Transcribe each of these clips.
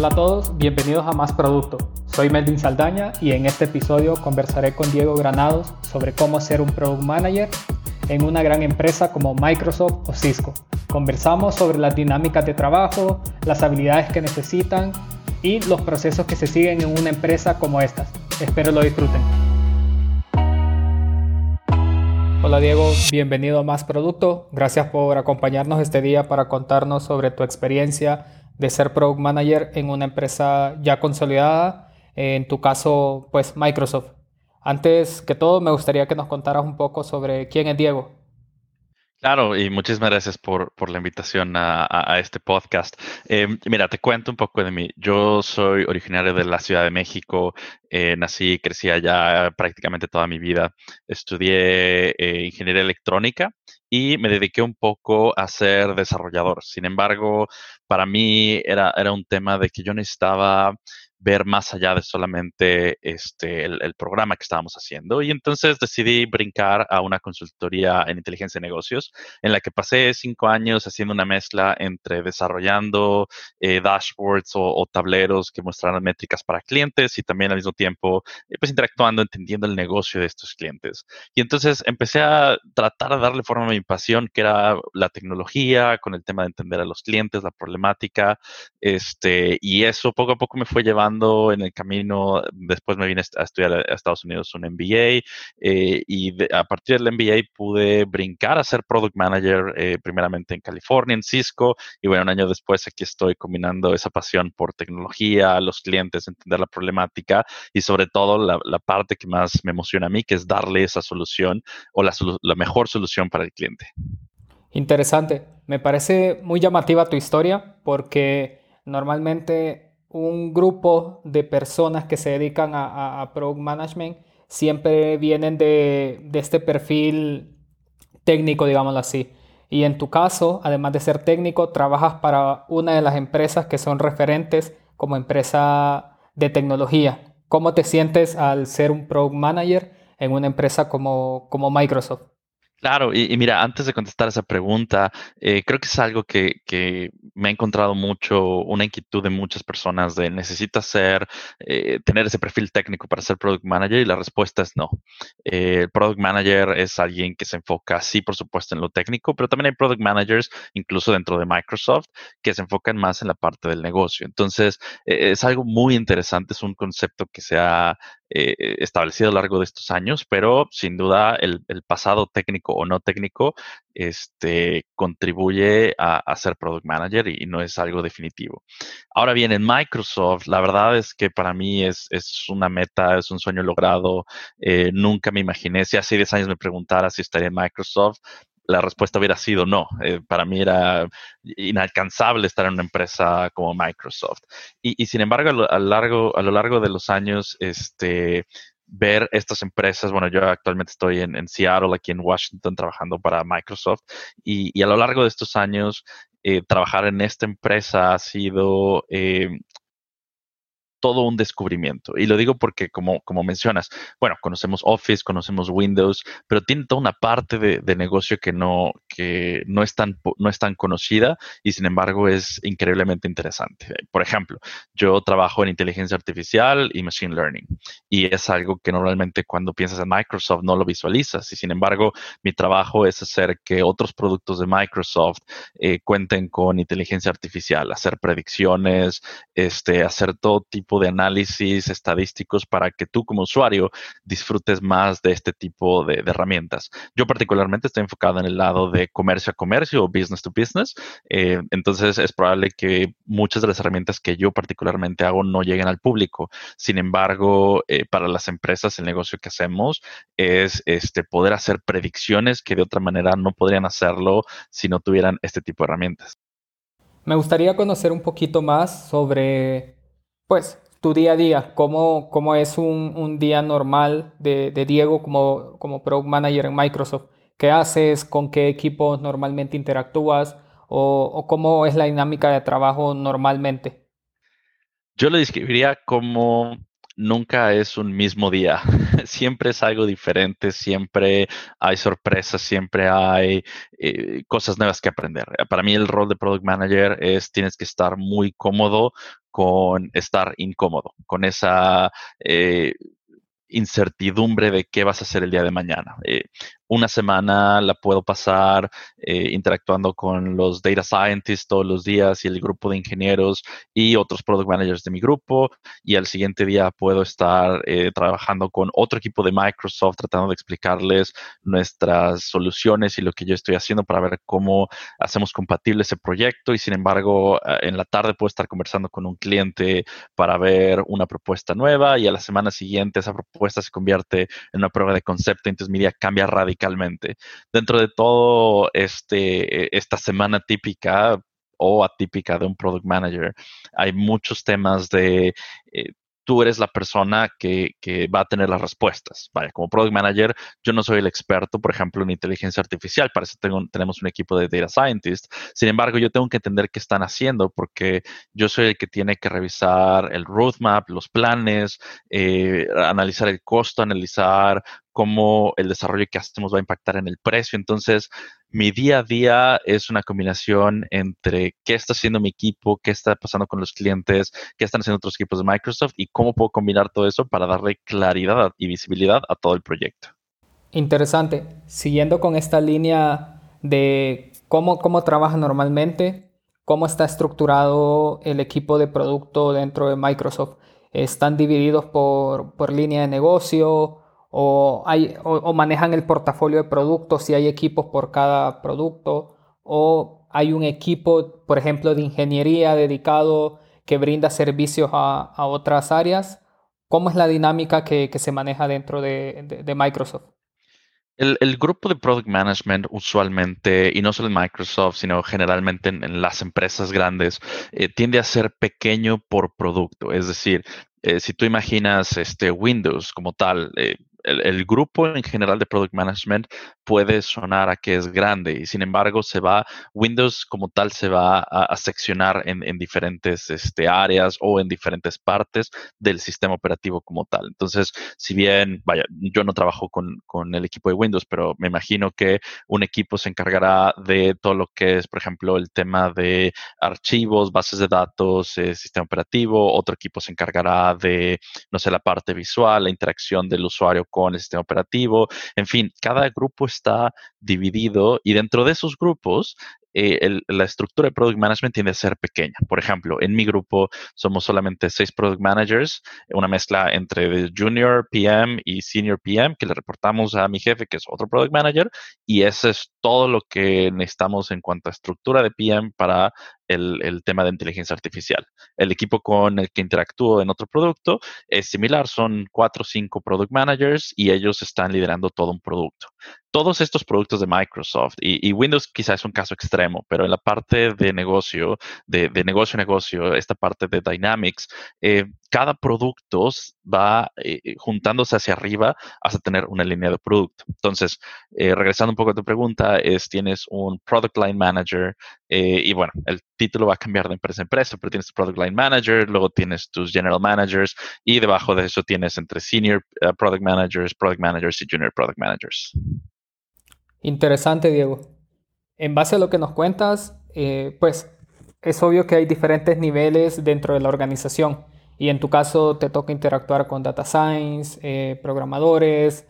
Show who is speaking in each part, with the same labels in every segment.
Speaker 1: Hola a todos, bienvenidos a Más Producto. Soy Melvin Saldaña y en este episodio conversaré con Diego Granados sobre cómo ser un Product Manager en una gran empresa como Microsoft o Cisco. Conversamos sobre las dinámicas de trabajo, las habilidades que necesitan y los procesos que se siguen en una empresa como estas. Espero lo disfruten. Hola Diego, bienvenido a Más Producto. Gracias por acompañarnos este día para contarnos sobre tu experiencia de ser Product Manager en una empresa ya consolidada, en tu caso pues Microsoft. Antes que todo me gustaría que nos contaras un poco sobre quién es Diego.
Speaker 2: Claro, y muchísimas gracias por, la invitación a, este podcast. Eh, mira, te cuento un poco de mí. Yo soy originario de la Ciudad de México, eh, nací y crecí allá prácticamente toda mi vida. Estudié eh, ingeniería electrónica y me dediqué un poco a ser desarrollador. Sin embargo, para mí era, era un tema de que yo necesitaba ver más allá de solamente este, el, programa que estábamos haciendo. Y entonces decidí brincar a una consultoría en inteligencia de negocios, en la que pasé cinco años haciendo una mezcla entre desarrollando eh, dashboards o, tableros que mostraran métricas para clientes y también al mismo tiempo eh, pues interactuando, entendiendo el negocio de estos clientes. Y entonces empecé a tratar de darle forma a mi pasión, que era la tecnología, con el tema de entender a los clientes, la problemática, este, y eso poco a poco me fue llevando en el camino. Después me vine a estudiar a Estados Unidos un MBA eh, y a partir del MBA pude brincar a ser Product Manager eh, primeramente en California, en Cisco. Y bueno, un año después aquí estoy combinando esa pasión por tecnología, los clientes, entender la problemática y sobre todo la, parte que más me emociona a mí, que es darle esa solución o la, la mejor solución para el cliente.
Speaker 1: Interesante. Me parece muy llamativa tu historia porque normalmente un grupo de personas que se dedican a, Product Management siempre vienen de, este perfil técnico, digámoslo así. Y en tu caso, además de ser técnico, trabajas para una de las empresas que son referentes como empresa de tecnología. ¿Cómo te sientes al ser un Product Manager en una empresa como Microsoft?
Speaker 2: Claro, y, mira, antes de contestar esa pregunta, eh, creo que es algo que, que, me ha encontrado mucho, una inquietud de muchas personas de necesitas ser, eh, tener ese perfil técnico para ser product manager y la respuesta es no. Eh, el product manager es alguien que se enfoca, sí, por supuesto, en lo técnico, pero también hay product managers, incluso dentro de Microsoft, que se enfocan más en la parte del negocio. Entonces, es algo muy interesante, es un concepto que se ha establecido a lo largo de estos años, pero sin duda el, pasado técnico o no técnico, este, contribuye a, ser product manager y, no es algo definitivo. Ahora bien, en Microsoft, la verdad es que para mí es, una meta, es un sueño logrado. Eh, nunca me imaginé, si hace 10 años me preguntara si estaría en Microsoft, la respuesta hubiera sido no. Eh, para mí era inalcanzable estar en una empresa como Microsoft. Y, sin embargo, a lo, largo, a lo largo de los años, este, ver estas empresas. Bueno, yo actualmente estoy en, Seattle, aquí en Washington, trabajando para Microsoft y, a lo largo de estos años, eh, trabajar en esta empresa ha sido eh, todo un descubrimiento. Y lo digo porque, como, como mencionas, bueno, conocemos Office, conocemos Windows, pero tiene toda una parte de, negocio que no, que no es, tan, no es tan conocida y sin embargo es increíblemente interesante. Por ejemplo, yo trabajo en inteligencia artificial y machine learning y es algo que normalmente cuando piensas en Microsoft no lo visualizas y sin embargo mi trabajo es hacer que otros productos de Microsoft eh, cuenten con inteligencia artificial, hacer predicciones, este, hacer todo tipo de análisis estadísticos para que tú como usuario disfrutes más de este tipo de, herramientas. Yo particularmente estoy enfocado en el lado de comercio a comercio o business to business. Eh, entonces es probable que muchas de las herramientas que yo particularmente hago no lleguen al público. Sin embargo, eh, para las empresas el negocio que hacemos es este, poder hacer predicciones que de otra manera no podrían hacerlo si no tuvieran este tipo de herramientas.
Speaker 1: Me gustaría conocer un poquito más sobre pues tu día a día, cómo, cómo es un, día normal de, Diego como, como Product Manager en Microsoft. ¿Qué haces? ¿Con qué equipos normalmente interactúas? ¿O, cómo es la dinámica de trabajo normalmente?
Speaker 2: Yo lo describiría como nunca es un mismo día. siempre es algo diferente, siempre hay sorpresas, siempre hay eh, cosas nuevas que aprender. Para mí el rol de product manager es tienes que estar muy cómodo con estar incómodo, con esa eh, incertidumbre de qué vas a hacer el día de mañana. Eh, una semana la puedo pasar eh, interactuando con los data scientists todos los días y el grupo de ingenieros y otros product managers de mi grupo. Y al siguiente día puedo estar eh, trabajando con otro equipo de Microsoft tratando de explicarles nuestras soluciones y lo que yo estoy haciendo para ver cómo hacemos compatible ese proyecto. Y sin embargo, en la tarde puedo estar conversando con un cliente para ver una propuesta nueva y a la semana siguiente esa propuesta se convierte en una prueba de concepto. Entonces mi día cambia radicalmente Dentro de todo este, e, esta semana típica o atípica de un product manager, hay muchos temas de eh, tú eres la persona que, va a tener las respuestas. Vaya, como product manager, yo no soy el experto, por ejemplo, en inteligencia artificial, para eso tenemos un equipo de data scientists. Sin embargo, yo tengo que entender qué están haciendo porque yo soy el que tiene que revisar el roadmap, los planes, eh, analizar el costo, analizar cómo el desarrollo que hacemos va a impactar en el precio. Entonces, mi día a día es una combinación entre qué está haciendo mi equipo, qué está pasando con los clientes, qué están haciendo otros equipos de Microsoft y cómo puedo combinar todo eso para darle claridad y visibilidad a todo el proyecto.
Speaker 1: Interesante. Siguiendo con esta línea de cómo, cómo trabaja normalmente, cómo está estructurado el equipo de producto dentro de Microsoft. ¿Están divididos por, por línea de negocio? O, hay, o, manejan el portafolio de productos si hay equipos por cada producto o hay un equipo, por ejemplo, de ingeniería dedicado que brinda servicios a, otras áreas. ¿Cómo es la dinámica que, se maneja dentro de, Microsoft?
Speaker 2: El, grupo de Product Management usualmente, y no solo en Microsoft, sino generalmente en, las empresas grandes, eh, tiende a ser pequeño por producto. Es decir, eh, si tú imaginas este Windows como tal, eh, el, grupo en general de Product Management puede sonar a que es grande y sin embargo se va, Windows como tal se va a, seccionar en, diferentes este, áreas o en diferentes partes del sistema operativo como tal. Entonces, si bien, vaya, yo no trabajo con, el equipo de Windows, pero me imagino que un equipo se encargará de todo lo que es, por ejemplo, el tema de archivos, bases de datos, eh, sistema operativo, otro equipo se encargará de, no sé, la parte visual, la interacción del usuario con el sistema operativo. En fin, cada grupo está dividido y dentro de esos grupos eh, la estructura de product management tiende a ser pequeña. Por ejemplo, en mi grupo somos solamente seis product managers, una mezcla entre junior PM y senior PM que le reportamos a mi jefe, que es otro product manager, y eso es todo lo que necesitamos en cuanto a estructura de PM para el, tema de inteligencia artificial. El equipo con el que interactúo en otro producto es similar, son cuatro o cinco product managers y ellos están liderando todo un producto. Todos estos productos de Microsoft y, Windows quizás es un caso extremo, pero en la parte de negocio, de, negocio a negocio, esta parte de Dynamics, eh, cada producto va eh, juntándose hacia arriba hasta tener una línea de producto. Entonces, eh, regresando un poco a tu pregunta, es tienes un Product Line Manager y bueno, el título va a cambiar de empresa a empresa, pero tienes tu Product Line Manager, luego tienes tus General Managers y debajo de eso tienes entre Senior Product Managers, Product Managers y Junior Product Managers.
Speaker 1: Interesante, Diego. En base a lo que nos cuentas, eh, pues es obvio que hay diferentes niveles dentro de la organización y en tu caso te toca interactuar con data science, eh, programadores,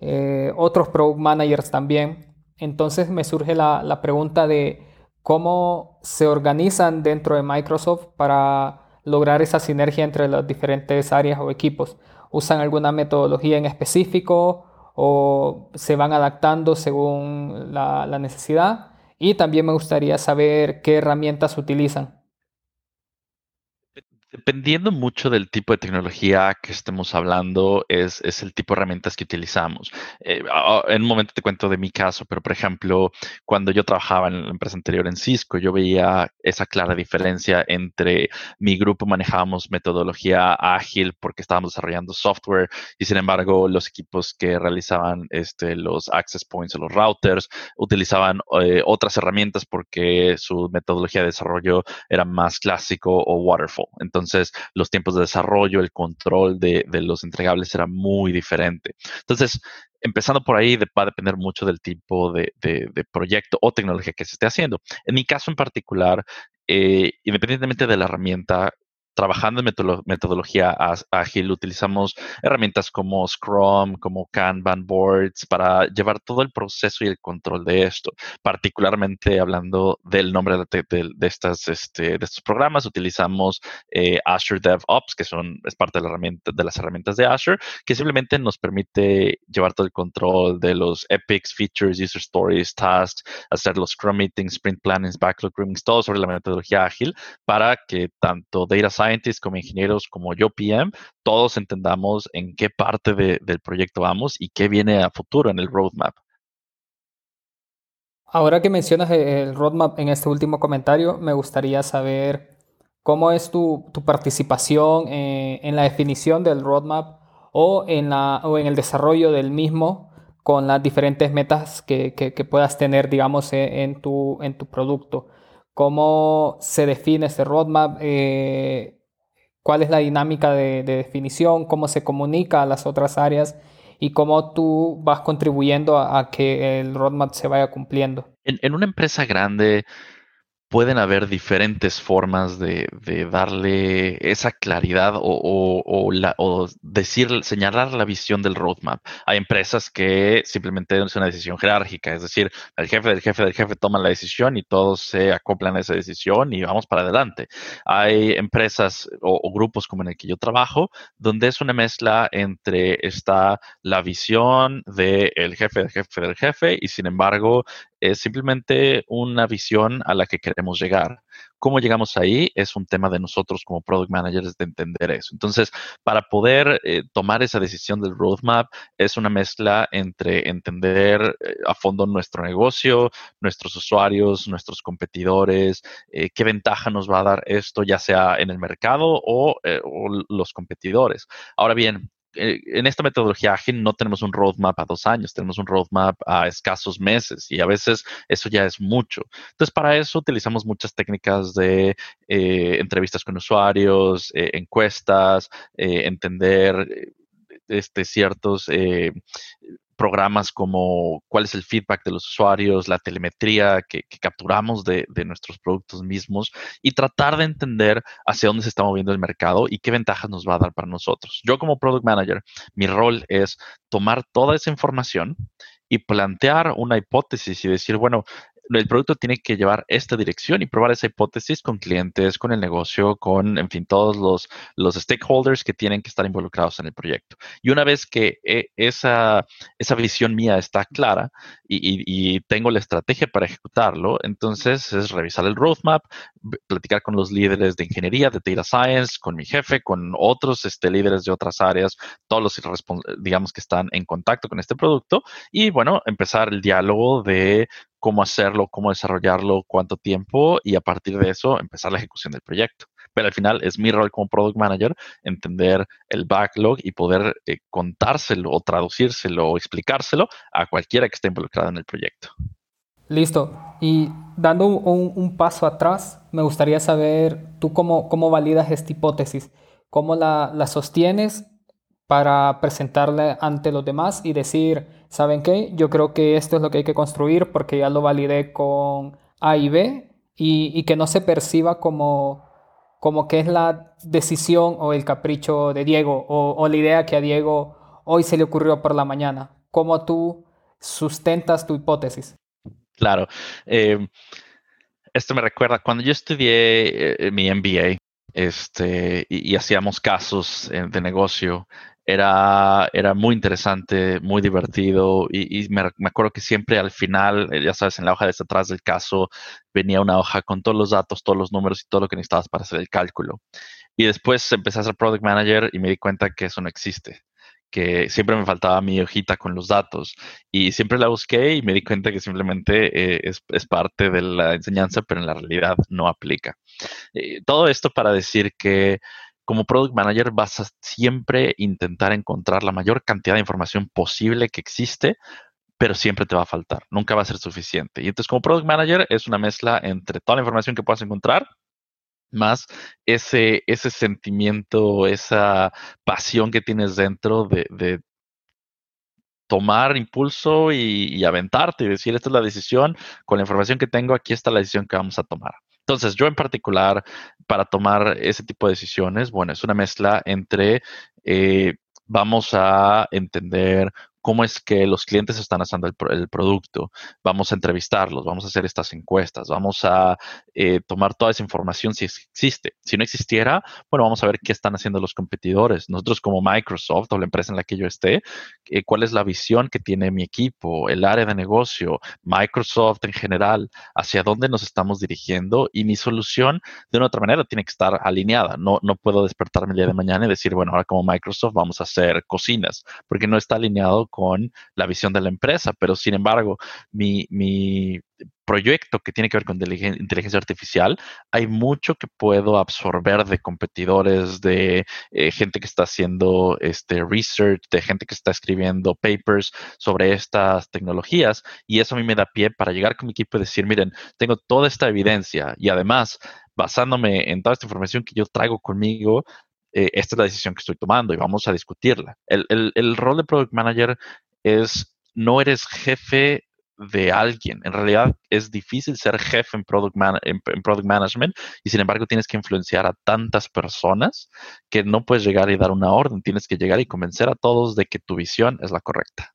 Speaker 1: eh, otros product managers también. Entonces me surge la, la pregunta de cómo se organizan dentro de Microsoft para lograr esa sinergia entre las diferentes áreas o equipos. ¿Usan alguna metodología en específico? o se van adaptando según la, necesidad. Y también me gustaría saber qué herramientas utilizan.
Speaker 2: Dependiendo mucho del tipo de tecnología que estemos hablando, es, el tipo de herramientas que utilizamos. Eh, en un momento te cuento de mi caso, pero por ejemplo, cuando yo trabajaba en la empresa anterior en Cisco, yo veía esa clara diferencia entre mi grupo manejábamos metodología ágil porque estábamos desarrollando software y sin embargo los equipos que realizaban este, los access points o los routers utilizaban eh, otras herramientas porque su metodología de desarrollo era más clásico o waterfall. Entonces, Entonces, los tiempos de desarrollo, el control de, los entregables era muy diferente. Entonces, empezando por ahí, va a depender mucho del tipo de, proyecto o tecnología que se esté haciendo. En mi caso en particular, eh, independientemente de la herramienta, trabajando en metodología ágil, utilizamos herramientas como Scrum, como Kanban boards para llevar todo el proceso y el control de esto. Particularmente hablando del nombre de, estas, este, de estos programas, utilizamos eh, Azure DevOps, que son, es parte de, la herramienta, de las herramientas de Azure, que simplemente nos permite llevar todo el control de los epics, features, user stories, tasks, hacer los Scrum meetings, sprint plannings, backlog groomings, todo sobre la metodología ágil para que tanto data como ingenieros, como yo PM, todos entendamos en qué parte del proyecto vamos y qué viene a futuro en el roadmap.
Speaker 1: Ahora que mencionas el roadmap en este último comentario, me gustaría saber cómo es tu, participación eh, en, la definición del roadmap o en, la, o en el desarrollo del mismo con las diferentes metas que, puedas tener, digamos, e, en tu, en tu producto cómo se define ese roadmap, eh, cuál es la dinámica de, definición, cómo se comunica a las otras áreas y cómo tú vas contribuyendo a, que el roadmap se vaya cumpliendo.
Speaker 2: en una empresa grande, pueden haber diferentes formas de, darle esa claridad o, decir, señalar la visión del roadmap. Hay empresas que simplemente es una decisión jerárquica, es decir, el jefe del jefe del jefe toma la decisión y todos se acoplan a esa decisión y vamos para adelante. Hay empresas o, grupos como en el que yo trabajo, donde es una mezcla entre está la visión del jefe del jefe del jefe y sin embargo es simplemente una visión a la que queremos llegar. ¿Cómo llegamos ahí? Es un tema de nosotros como product managers de entender eso. Entonces, para poder eh, tomar esa decisión del roadmap, es una mezcla entre entender eh, a fondo nuestro negocio, nuestros usuarios, nuestros competidores, eh, qué ventaja nos va a dar esto, ya sea en el mercado o, los competidores. Ahora bien, en esta metodología ágil no tenemos un roadmap a dos años, tenemos un roadmap a escasos meses y a veces eso ya es mucho. Entonces, para eso utilizamos muchas técnicas de eh, entrevistas con usuarios, eh, encuestas, entender este, ciertos programas como cuál es el feedback de los usuarios, la telemetría que, capturamos de, nuestros productos mismos y tratar de entender hacia dónde se está moviendo el mercado y qué ventajas nos va a dar para nosotros. Yo como product manager, mi rol es tomar toda esa información y plantear una hipótesis y decir, bueno, el producto tiene que llevar esta dirección y probar esa hipótesis con clientes, con el negocio, con, en fin, todos los, los stakeholders que tienen que estar involucrados en el proyecto. Y una vez que eh, esa, esa visión mía está clara y, tengo la estrategia para ejecutarlo, entonces es revisar el roadmap, platicar con los líderes de ingeniería, de data science, con mi jefe, con otros este, líderes de otras áreas, todos los, digamos, que están en contacto con este producto y, bueno, empezar el diálogo de cómo hacerlo, cómo desarrollarlo, cuánto tiempo y a partir de eso empezar la ejecución del proyecto. Pero al final es mi rol como product manager entender el backlog y poder eh, contárselo o traducírselo o explicárselo a cualquiera que esté involucrado en el proyecto.
Speaker 1: Listo. Y dando un, paso atrás, me gustaría saber tú cómo, cómo validas esta hipótesis, cómo la, la sostienes para presentarle ante los demás y decir, ¿saben qué? Yo creo que esto es lo que hay que construir porque ya lo validé con A y B y, que no se perciba como, como que es la decisión o el capricho de Diego o, la idea que a Diego hoy se le ocurrió por la mañana. ¿Cómo tú sustentas tu hipótesis?
Speaker 2: Claro. Eh, esto me recuerda, cuando yo estudié eh, mi MBA, este, y, hacíamos casos eh, de negocio, era, era muy interesante, muy divertido y, me, acuerdo que siempre al final, eh, ya sabes, en la hoja de atrás del caso venía una hoja con todos los datos, todos los números y todo lo que necesitabas para hacer el cálculo. Y después empecé a ser product manager y me di cuenta que eso no existe que siempre me faltaba mi hojita con los datos y siempre la busqué y me di cuenta que simplemente eh, es, es, parte de la enseñanza, pero en la realidad no aplica. Eh, todo esto para decir que como product manager vas a siempre intentar encontrar la mayor cantidad de información posible que existe, pero siempre te va a faltar, nunca va a ser suficiente. Y entonces como product manager es una mezcla entre toda la información que puedas encontrar más ese, ese sentimiento, esa pasión que tienes dentro de, tomar impulso y, y, aventarte y decir, esta es la decisión, con la información que tengo, aquí está la decisión que vamos a tomar. Entonces, yo en particular, para tomar ese tipo de decisiones, bueno, es una mezcla entre eh, vamos a entender cómo es que los clientes están haciendo el, producto. Vamos a entrevistarlos, vamos a hacer estas encuestas, vamos a eh, tomar toda esa información si existe. Si no existiera, bueno, vamos a ver qué están haciendo los competidores. Nosotros como Microsoft o la empresa en la que yo esté, eh, cuál es la visión que tiene mi equipo, el área de negocio, Microsoft en general, hacia dónde nos estamos dirigiendo y mi solución de una otra manera tiene que estar alineada. No, no puedo despertarme el día de mañana y decir, bueno, ahora como Microsoft vamos a hacer cocinas, porque no está alineado con la visión de la empresa, pero sin embargo, mi, mi proyecto que tiene que ver con inteligencia artificial, hay mucho que puedo absorber de competidores, de eh, gente que está haciendo este research, de gente que está escribiendo papers sobre estas tecnologías y eso a mí me da pie para llegar con mi equipo y decir, miren, tengo toda esta evidencia y además basándome en toda esta información que yo traigo conmigo, eh, esta es la decisión que estoy tomando y vamos a discutirla. El, rol de Product Manager es, no eres jefe de alguien. En realidad es difícil ser jefe en product, en, product, Management y sin embargo tienes que influenciar a tantas personas que no puedes llegar y dar una orden, tienes que llegar y convencer a todos de que tu visión es la correcta.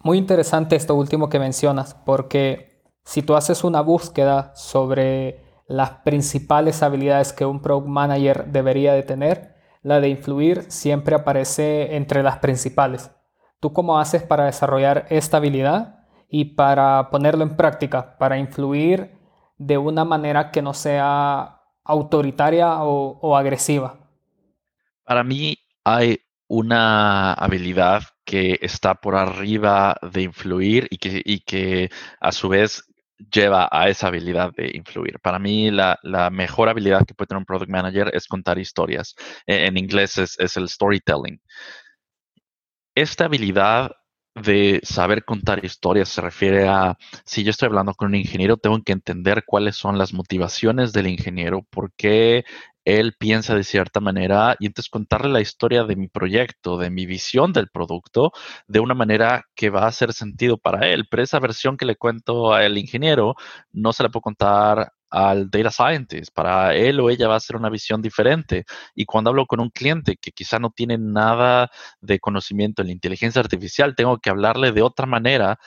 Speaker 1: Muy interesante esto último que mencionas, porque si tú haces una búsqueda sobre las principales habilidades que un Product Manager debería de tener, la de influir siempre aparece entre las principales. ¿Tú cómo haces para desarrollar esta habilidad y para ponerlo en práctica, para influir de una manera que no sea autoritaria o, agresiva?
Speaker 2: Para mí hay una habilidad que está por arriba de influir y que, y que a su vez lleva a esa habilidad de influir. Para mí, la, mejor habilidad que puede tener un product manager es contar historias. E, en, inglés es, es, el storytelling. Esta habilidad de saber contar historias se refiere a, si yo estoy hablando con un ingeniero, tengo que entender cuáles son las motivaciones del ingeniero, por qué él piensa de cierta manera y entonces contarle la historia de mi proyecto, de mi visión del producto, de una manera que va a hacer sentido para él. Pero esa versión que le cuento al ingeniero no se la puedo contar al data scientist. Para él o ella va a ser una visión diferente. Y cuando hablo con un cliente que quizá no tiene nada de conocimiento en la inteligencia artificial, tengo que hablarle de otra manera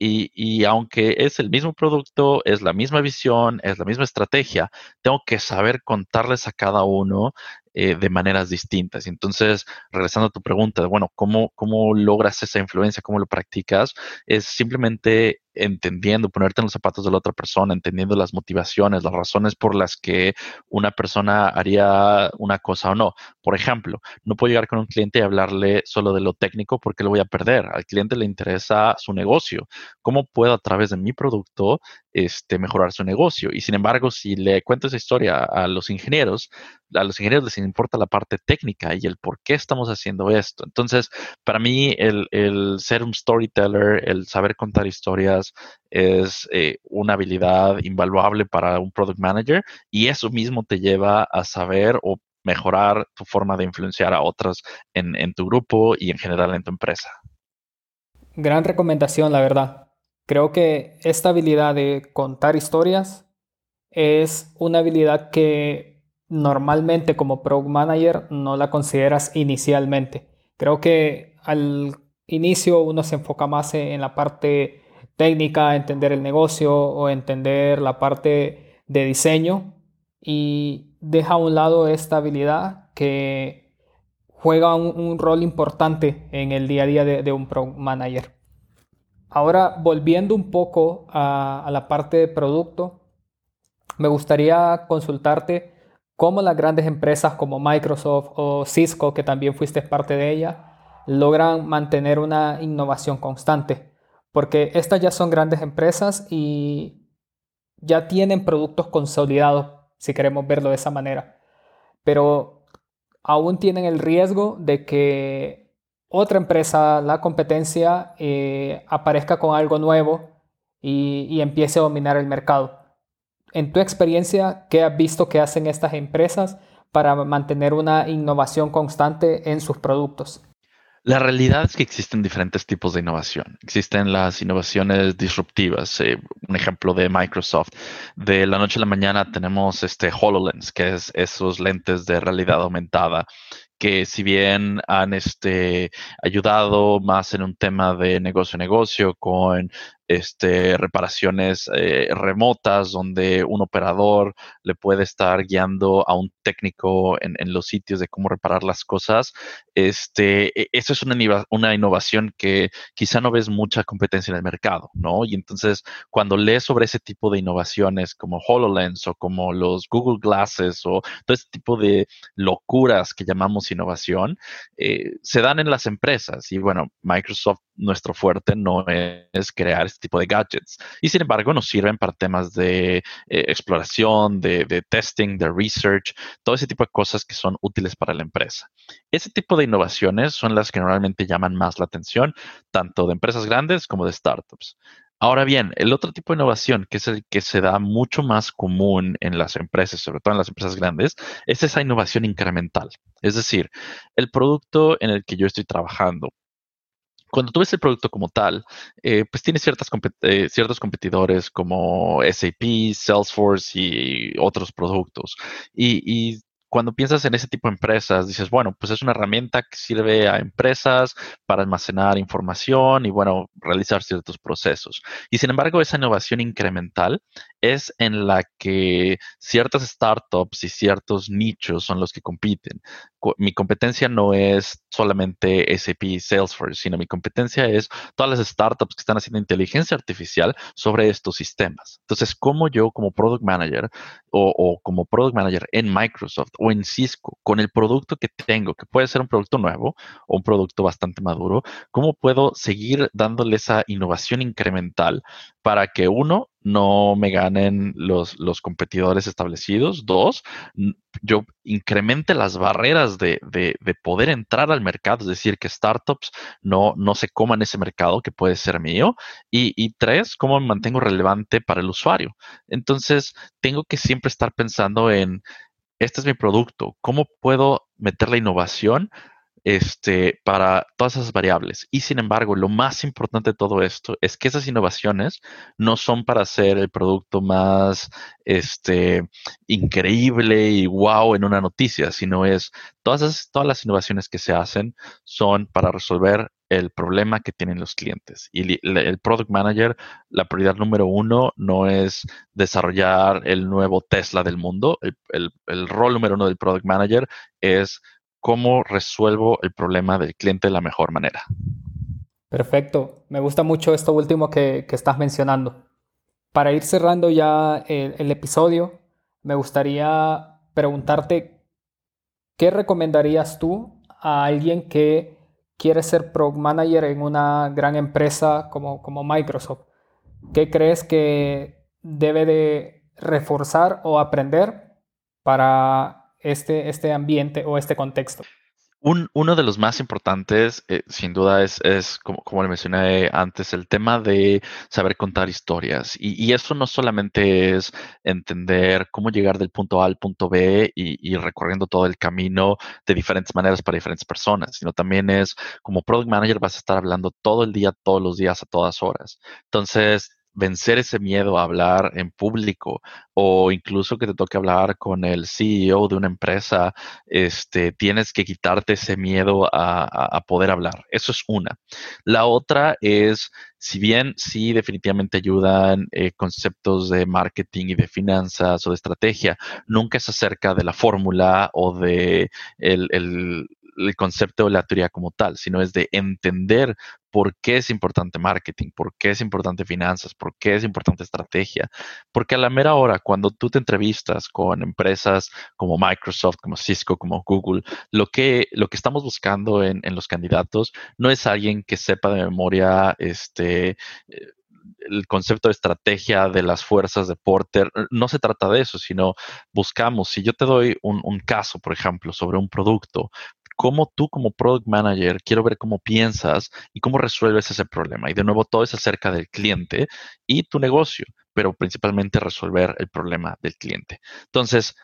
Speaker 2: y, aunque es el mismo producto, es la misma visión, es la misma estrategia, tengo que saber contarles a cada uno eh, de maneras distintas. Entonces, regresando a tu pregunta, bueno, ¿cómo, ¿cómo logras esa influencia? ¿Cómo lo practicas? Es simplemente entendiendo, ponerte en los zapatos de la otra persona, entendiendo las motivaciones, las razones por las que una persona haría una cosa o no. Por ejemplo, no puedo llegar con un cliente y hablarle solo de lo técnico porque lo voy a perder. Al cliente le interesa su negocio. ¿Cómo puedo a través de mi producto este, mejorar su negocio? Y sin embargo, si le cuento esa historia a los ingenieros, a los ingenieros les importa la parte técnica y el por qué estamos haciendo esto. Entonces, para mí, el, el ser un storyteller, el saber contar historias, es eh, una habilidad invaluable para un product manager y eso mismo te lleva a saber o mejorar tu forma de influenciar a otras en, en tu grupo y en general en tu empresa.
Speaker 1: Gran recomendación, la verdad. Creo que esta habilidad de contar historias es una habilidad que normalmente como product manager no la consideras inicialmente. Creo que al inicio uno se enfoca más en la parte técnica, entender el negocio o entender la parte de diseño y deja a un lado esta habilidad que juega un, rol importante en el día a día de, un product manager. Ahora, volviendo un poco a la parte de producto, me gustaría consultarte cómo las grandes empresas como Microsoft o Cisco, que también fuiste parte de ella, logran mantener una innovación constante porque estas ya son grandes empresas y ya tienen productos consolidados, si queremos verlo de esa manera. Pero aún tienen el riesgo de que otra empresa, la competencia, eh, aparezca con algo nuevo y, y, empiece a dominar el mercado. En tu experiencia, ¿qué has visto que hacen estas empresas para mantener una innovación constante en sus productos?
Speaker 2: La realidad es que existen diferentes tipos de innovación. Existen las innovaciones disruptivas. Eh, un ejemplo de Microsoft. De la noche a la mañana tenemos este HoloLens, que es esos lentes de realidad aumentada que si bien han este, ayudado más en un tema de negocio a negocio con este, reparaciones eh, remotas donde un operador le puede estar guiando a un técnico en, los sitios de cómo reparar las cosas. Este, e, eso es una, una innovación que quizá no ves mucha competencia en el mercado, ¿no? Y entonces cuando lees sobre ese tipo de innovaciones como HoloLens o como los Google Glasses o todo este tipo de locuras que llamamos innovación, eh, se dan en las empresas. Y bueno, Microsoft nuestro fuerte no es crear este tipo de gadgets. Y sin embargo, nos sirven para temas de eh, exploración, de, de, testing, de research, todo ese tipo de cosas que son útiles para la empresa. Ese tipo de innovaciones son las que normalmente llaman más la atención, tanto de empresas grandes como de startups. Ahora bien, el otro tipo de innovación, que es el que se da mucho más común en las empresas, sobre todo en las empresas grandes, es esa innovación incremental. Es decir, el producto en el que yo estoy trabajando cuando tú ves el producto como tal, eh, pues tiene ciertas eh, ciertos competidores como SAP, Salesforce y otros productos. y, cuando piensas en ese tipo de empresas, dices, bueno, pues es una herramienta que sirve a empresas para almacenar información y, bueno, realizar ciertos procesos. Y sin embargo, esa innovación incremental es en la que ciertas startups y ciertos nichos son los que compiten. Mi competencia no es solamente SAP y Salesforce, sino mi competencia es todas las startups que están haciendo inteligencia artificial sobre estos sistemas. Entonces, ¿cómo yo como product manager o, o como product manager en Microsoft o en Cisco, con el producto que tengo, que puede ser un producto nuevo o un producto bastante maduro, ¿cómo puedo seguir dándole esa innovación incremental para que uno, no me ganen los, los competidores establecidos. Dos, yo incremente las barreras de, de, poder entrar al mercado, es decir, que startups no, no se coman ese mercado que puede ser mío. Y, y tres, cómo me mantengo relevante para el usuario. Entonces, tengo que siempre estar pensando en este es mi producto, ¿cómo puedo meter la innovación este, para todas esas variables? Y sin embargo, lo más importante de todo esto es que esas innovaciones no son para hacer el producto más este, increíble y wow en una noticia, sino es todas, todas las innovaciones que se hacen son para resolver el problema que tienen los clientes. Y el product manager, la prioridad número uno no es desarrollar el nuevo Tesla del mundo. El, rol número uno del product manager es cómo resuelvo el problema del cliente de la mejor manera.
Speaker 1: Perfecto. Me gusta mucho esto último que, estás mencionando. Para ir cerrando ya el episodio, me gustaría preguntarte, ¿qué recomendarías tú a alguien que quieres ser product manager en una gran empresa como, como Microsoft, ¿qué crees que debe de reforzar o aprender para este, este ambiente o este contexto?
Speaker 2: Uno de los más importantes, eh, sin duda, es, como, le mencioné antes, el tema de saber contar historias. Y, eso no solamente es entender cómo llegar del punto A al punto B y, y, recorriendo todo el camino de diferentes maneras para diferentes personas, sino también es como product manager vas a estar hablando todo el día, todos los días, a todas horas. Entonces, vencer ese miedo a hablar en público o incluso que te toque hablar con el CEO de una empresa, este, tienes que quitarte ese miedo a, poder hablar. Eso es una. La otra es, si bien sí definitivamente ayudan eh, conceptos de marketing y de finanzas o de estrategia, nunca es acerca de la fórmula o de el el concepto de la teoría como tal, sino es de entender por qué es importante marketing, por qué es importante finanzas, por qué es importante estrategia. Porque a la mera hora, cuando tú te entrevistas con empresas como Microsoft, como Cisco, como Google, lo que, lo que estamos buscando en, en los candidatos no es alguien que sepa de memoria este, el concepto de estrategia de las fuerzas de Porter, no se trata de eso, sino buscamos, si yo te doy un, un, caso, por ejemplo, sobre un producto, cómo tú como product manager, quiero ver cómo piensas y cómo resuelves ese problema. Y de nuevo, todo es acerca del cliente y tu negocio, pero principalmente resolver el problema del cliente. Entonces,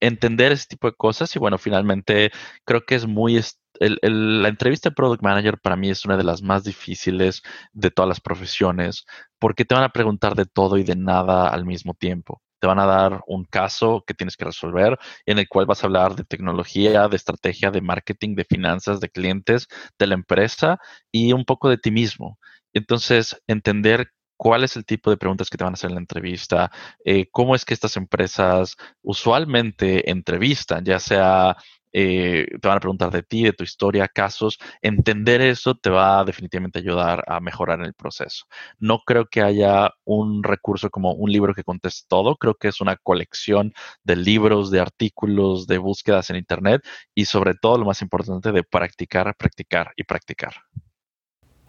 Speaker 2: entender ese tipo de cosas y bueno, finalmente creo que es muy... la entrevista de Product Manager para mí es una de las más difíciles de todas las profesiones porque te van a preguntar de todo y de nada al mismo tiempo. Te van a dar un caso que tienes que resolver en el cual vas a hablar de tecnología, de estrategia, de marketing, de finanzas, de clientes, de la empresa y un poco de ti mismo. Entonces, entender cuál es el tipo de preguntas que te van a hacer en la entrevista, eh, cómo es que estas empresas usualmente entrevistan, ya sea eh, te van a preguntar de ti, de tu historia, casos. Entender eso te va a definitivamente ayudar a mejorar el proceso. No creo que haya un recurso como un libro que conteste todo. Creo que es una colección de libros, de artículos, de búsquedas en Internet y sobre todo lo más importante de practicar, practicar y practicar.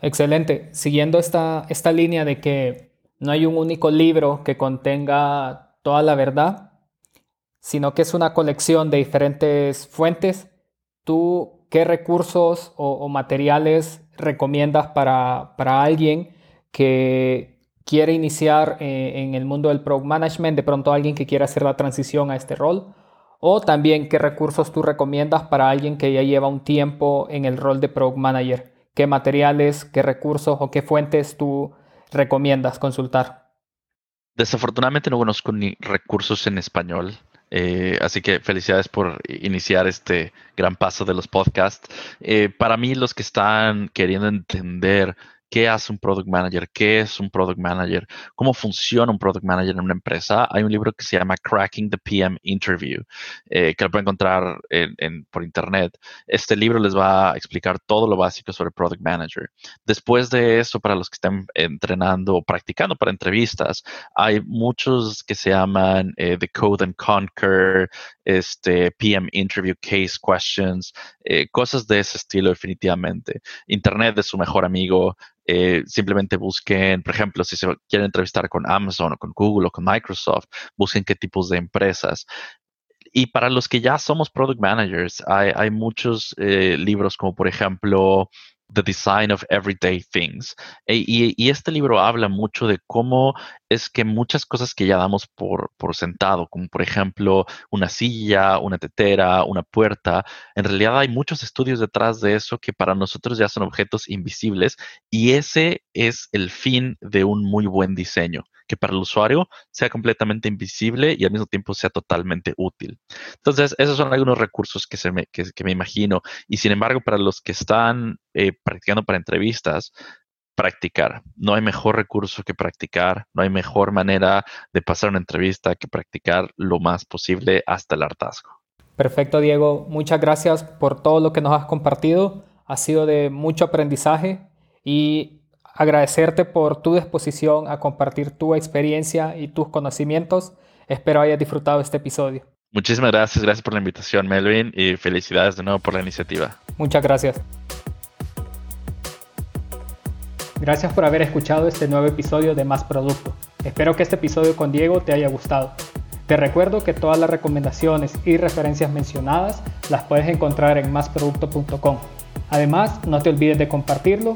Speaker 1: Excelente. Siguiendo esta, esta línea de que no hay un único libro que contenga toda la verdad, sino que es una colección de diferentes fuentes, ¿tú qué recursos o, materiales recomiendas para, alguien que quiere iniciar eh, en el mundo del product management, de pronto alguien que quiere hacer la transición a este rol? O también qué recursos tú recomiendas para alguien que ya lleva un tiempo en el rol de product manager qué materiales, qué recursos o qué fuentes tú recomiendas consultar.
Speaker 2: Desafortunadamente no conozco ni recursos en español, eh, así que felicidades por iniciar este gran paso de los podcasts. Eh, para mí, los que están queriendo entender qué hace un product manager, qué es un product manager, cómo funciona un product manager en una empresa. Hay un libro que se llama Cracking the PM Interview, eh, que lo pueden encontrar en, por internet. Este libro les va a explicar todo lo básico sobre product manager. Después de eso, para los que estén entrenando o practicando para entrevistas, hay muchos que se llaman eh, The Code and Conquer, este, PM Interview Case Questions, eh, cosas de ese estilo definitivamente. Internet es su mejor amigo. Eh, simplemente busquen, por ejemplo, si se quieren entrevistar con Amazon o con Google o con Microsoft, busquen qué tipos de empresas. Y para los que ya somos product managers, hay, muchos eh, libros como por ejemplo The Design of Everyday Things. E, y, este libro habla mucho de cómo es que muchas cosas que ya damos por, por, sentado, como por ejemplo una silla, una tetera, una puerta, en realidad hay muchos estudios detrás de eso que para nosotros ya son objetos invisibles y ese es el fin de un muy buen diseño que para el usuario sea completamente invisible y al mismo tiempo sea totalmente útil. Entonces, esos son algunos recursos que, me imagino. Y sin embargo, para los que están eh, practicando para entrevistas, practicar. No hay mejor recurso que practicar, no hay mejor manera de pasar una entrevista que practicar lo más posible hasta el hartazgo.
Speaker 1: Perfecto, Diego. Muchas gracias por todo lo que nos has compartido. Ha sido de mucho aprendizaje y agradecerte por tu disposición a compartir tu experiencia y tus conocimientos. Espero hayas disfrutado este episodio.
Speaker 2: Muchísimas gracias, gracias por la invitación, Melvin, y felicidades de nuevo por la iniciativa.
Speaker 1: Muchas gracias. Gracias por haber escuchado este nuevo episodio de Más Producto. Espero que este episodio con Diego te haya gustado. Te recuerdo que todas las recomendaciones y referencias mencionadas las puedes encontrar en másproducto.com. Además, no te olvides de compartirlo